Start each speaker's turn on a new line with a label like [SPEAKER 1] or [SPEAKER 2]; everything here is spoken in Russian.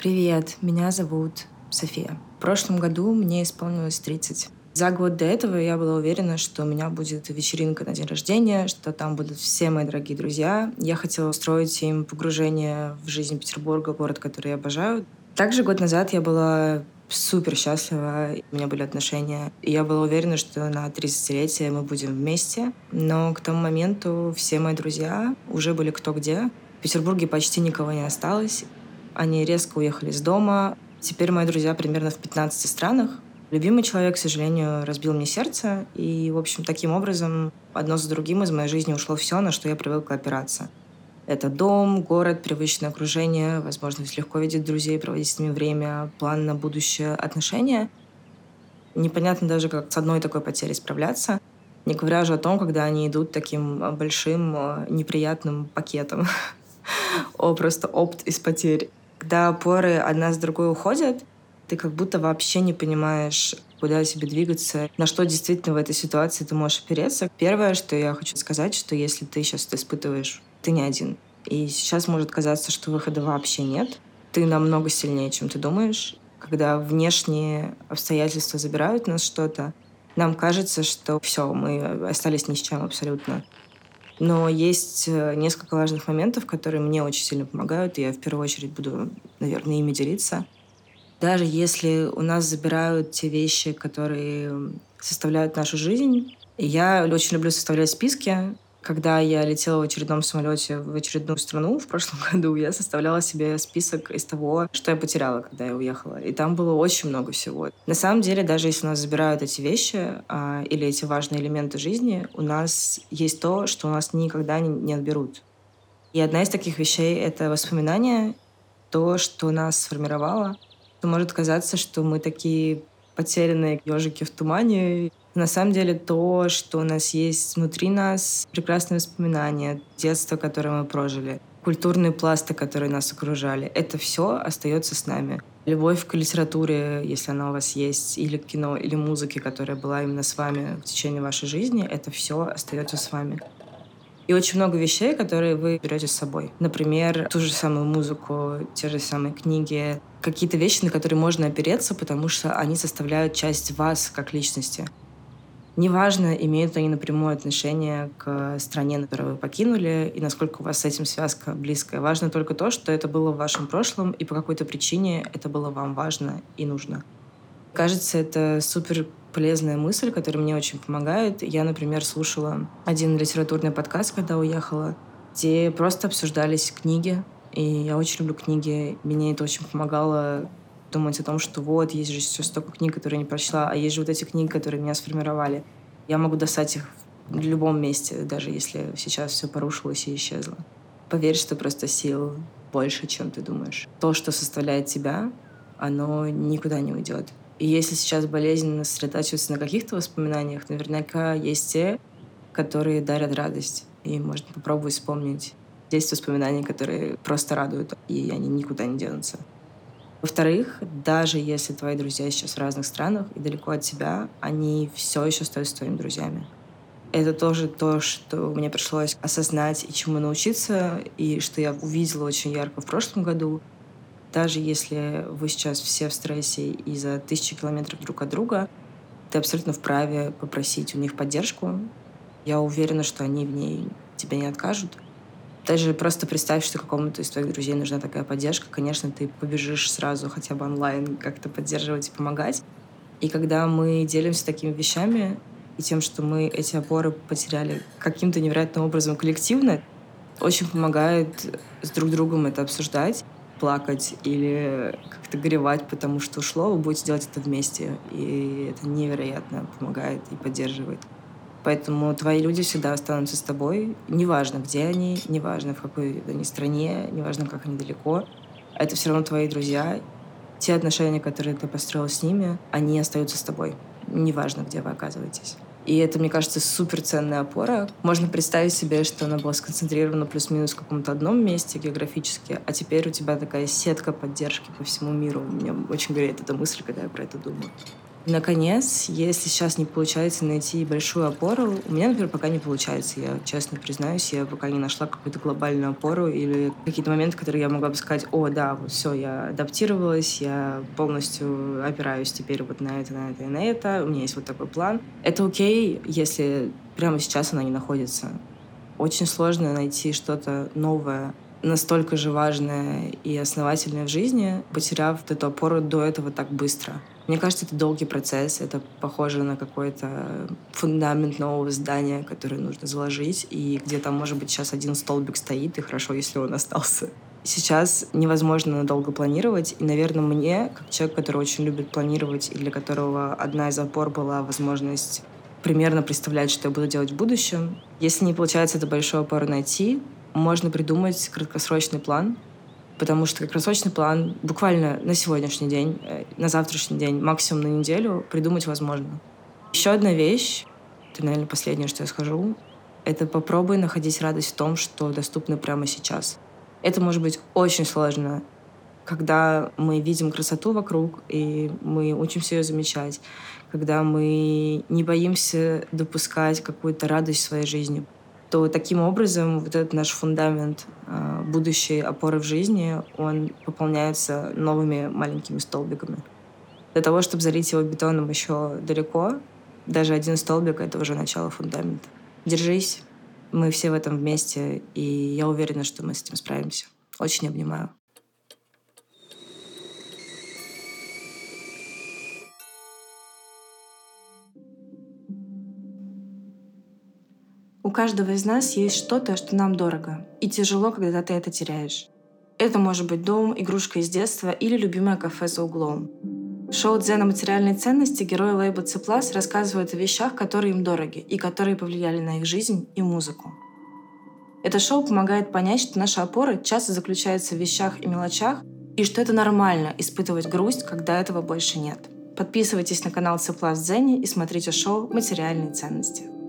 [SPEAKER 1] Привет, меня зовут София. В прошлом году мне исполнилось 30. За год до этого я была уверена, что у меня будет вечеринка на день рождения, что там будут все мои дорогие друзья. Я хотела устроить им погружение в жизнь Петербурга, город, который я обожаю. Также год назад я была супер счастлива, у меня были отношения. И я была уверена, что на 30-летие мы будем вместе. Но к тому моменту все мои друзья уже были кто где. В Петербурге почти никого не осталось. Они резко уехали из дома. Теперь мои друзья примерно в 15 странах. Любимый человек, к сожалению, разбил мне сердце. И, в общем, таким образом одно за другим из моей жизни ушло все, на что я привыкла опираться. Это дом, город, привычное окружение, возможность легко видеть друзей, проводить с ними время, план на будущее, отношения. Непонятно даже, как с одной такой потерей справляться. Не говоря уже о том, когда они идут таким большим э, неприятным пакетом. О, просто опт из потерь. Когда опоры одна с другой уходят, ты как будто вообще не понимаешь, куда тебе двигаться, на что действительно в этой ситуации ты можешь опереться. Первое, что я хочу сказать, что если ты сейчас это испытываешь, ты не один. И сейчас может казаться, что выхода вообще нет. Ты намного сильнее, чем ты думаешь. Когда внешние обстоятельства забирают нас что-то, нам кажется, что все, мы остались ни с чем абсолютно. Но есть э, несколько важных моментов, которые мне очень сильно помогают, и я в первую очередь буду, наверное, ими делиться. Даже если у нас забирают те вещи, которые составляют нашу жизнь, я очень люблю составлять списки, когда я летела в очередном самолете в очередную страну в прошлом году, я составляла себе список из того, что я потеряла, когда я уехала. И там было очень много всего. На самом деле, даже если у нас забирают эти вещи а, или эти важные элементы жизни, у нас есть то, что у нас никогда не, не отберут. И одна из таких вещей — это воспоминания, то, что нас сформировало. Может казаться, что мы такие потерянные ежики в тумане, на самом деле то, что у нас есть внутри нас, прекрасные воспоминания, детство, которое мы прожили, культурные пласты, которые нас окружали, это все остается с нами. Любовь к литературе, если она у вас есть, или к кино, или музыке, которая была именно с вами в течение вашей жизни, это все остается с вами. И очень много вещей, которые вы берете с собой. Например, ту же самую музыку, те же самые книги, какие-то вещи, на которые можно опереться, потому что они составляют часть вас как личности. Неважно, имеют они напрямую отношение к стране, которую вы покинули, и насколько у вас с этим связка близкая. Важно только то, что это было в вашем прошлом, и по какой-то причине это было вам важно и нужно. Кажется, это супер полезная мысль, которая мне очень помогает. Я, например, слушала один литературный подкаст, когда уехала, где просто обсуждались книги. И я очень люблю книги. Мне это очень помогало думать о том, что вот, есть же еще столько книг, которые не прочла, а есть же вот эти книги, которые меня сформировали. Я могу достать их в любом месте, даже если сейчас все порушилось и исчезло. Поверь, что просто сил больше, чем ты думаешь. То, что составляет тебя, оно никуда не уйдет. И если сейчас болезненно сосредотачиваться на каких-то воспоминаниях, наверняка есть те, которые дарят радость. И можно попробовать вспомнить. Есть воспоминания, которые просто радуют, и они никуда не денутся. Во-вторых, даже если твои друзья сейчас в разных странах и далеко от тебя, они все еще остаются твоими друзьями. Это тоже то, что мне пришлось осознать и чему научиться, и что я увидела очень ярко в прошлом году. Даже если вы сейчас все в стрессе и за тысячи километров друг от друга, ты абсолютно вправе попросить у них поддержку. Я уверена, что они в ней тебе не откажут. Даже просто представь, что какому-то из твоих друзей нужна такая поддержка, конечно, ты побежишь сразу хотя бы онлайн как-то поддерживать и помогать. И когда мы делимся такими вещами и тем, что мы эти опоры потеряли каким-то невероятным образом коллективно, очень помогает с друг другом это обсуждать, плакать или как-то горевать, потому что ушло, вы будете делать это вместе. И это невероятно помогает и поддерживает. Поэтому твои люди всегда останутся с тобой. Неважно, где они, неважно, в какой они стране, неважно, как они далеко. Это все равно твои друзья. Те отношения, которые ты построил с ними, они остаются с тобой. Неважно, где вы оказываетесь. И это, мне кажется, суперценная опора. Можно представить себе, что она была сконцентрирована плюс-минус в каком-то одном месте географически, а теперь у тебя такая сетка поддержки по всему миру. Мне очень греет эта мысль, когда я про это думаю. Наконец, если сейчас не получается найти большую опору, у меня, например, пока не получается, я честно признаюсь, я пока не нашла какую-то глобальную опору или какие-то моменты, которые я могла бы сказать, о, да, вот все, я адаптировалась, я полностью опираюсь теперь вот на это, на это и на это, у меня есть вот такой план. Это окей, если прямо сейчас она не находится. Очень сложно найти что-то новое, настолько же важное и основательное в жизни, потеряв эту опору до этого так быстро. Мне кажется, это долгий процесс, это похоже на какой-то фундамент нового здания, который нужно заложить, и где там, может быть, сейчас один столбик стоит, и хорошо, если он остался. Сейчас невозможно надолго планировать, и, наверное, мне, как человек, который очень любит планировать, и для которого одна из опор была возможность примерно представлять, что я буду делать в будущем. Если не получается эту большую опору найти, можно придумать краткосрочный план, потому что краткосрочный план буквально на сегодняшний день, э, на завтрашний день, максимум на неделю придумать возможно. Еще одна вещь, это, наверное, последнее, что я скажу, это попробуй находить радость в том, что доступно прямо сейчас. Это может быть очень сложно, когда мы видим красоту вокруг, и мы учимся ее замечать, когда мы не боимся допускать какую-то радость в своей жизни то таким образом вот этот наш фундамент а, будущей опоры в жизни, он пополняется новыми маленькими столбиками. Для того, чтобы залить его бетоном еще далеко, даже один столбик — это уже начало фундамента. Держись, мы все в этом вместе, и я уверена, что мы с этим справимся. Очень обнимаю. У каждого из нас есть что-то, что нам дорого. И тяжело, когда ты это теряешь. Это может быть дом, игрушка из детства или любимое кафе за углом. Шоу «Дзена материальной ценности» герои лейбла «Цеплас» рассказывают о вещах, которые им дороги и которые повлияли на их жизнь и музыку. Это шоу помогает понять, что наша опора часто заключается в вещах и мелочах, и что это нормально испытывать грусть, когда этого больше нет. Подписывайтесь на канал Цеплас Дзене и смотрите шоу «Материальные ценности».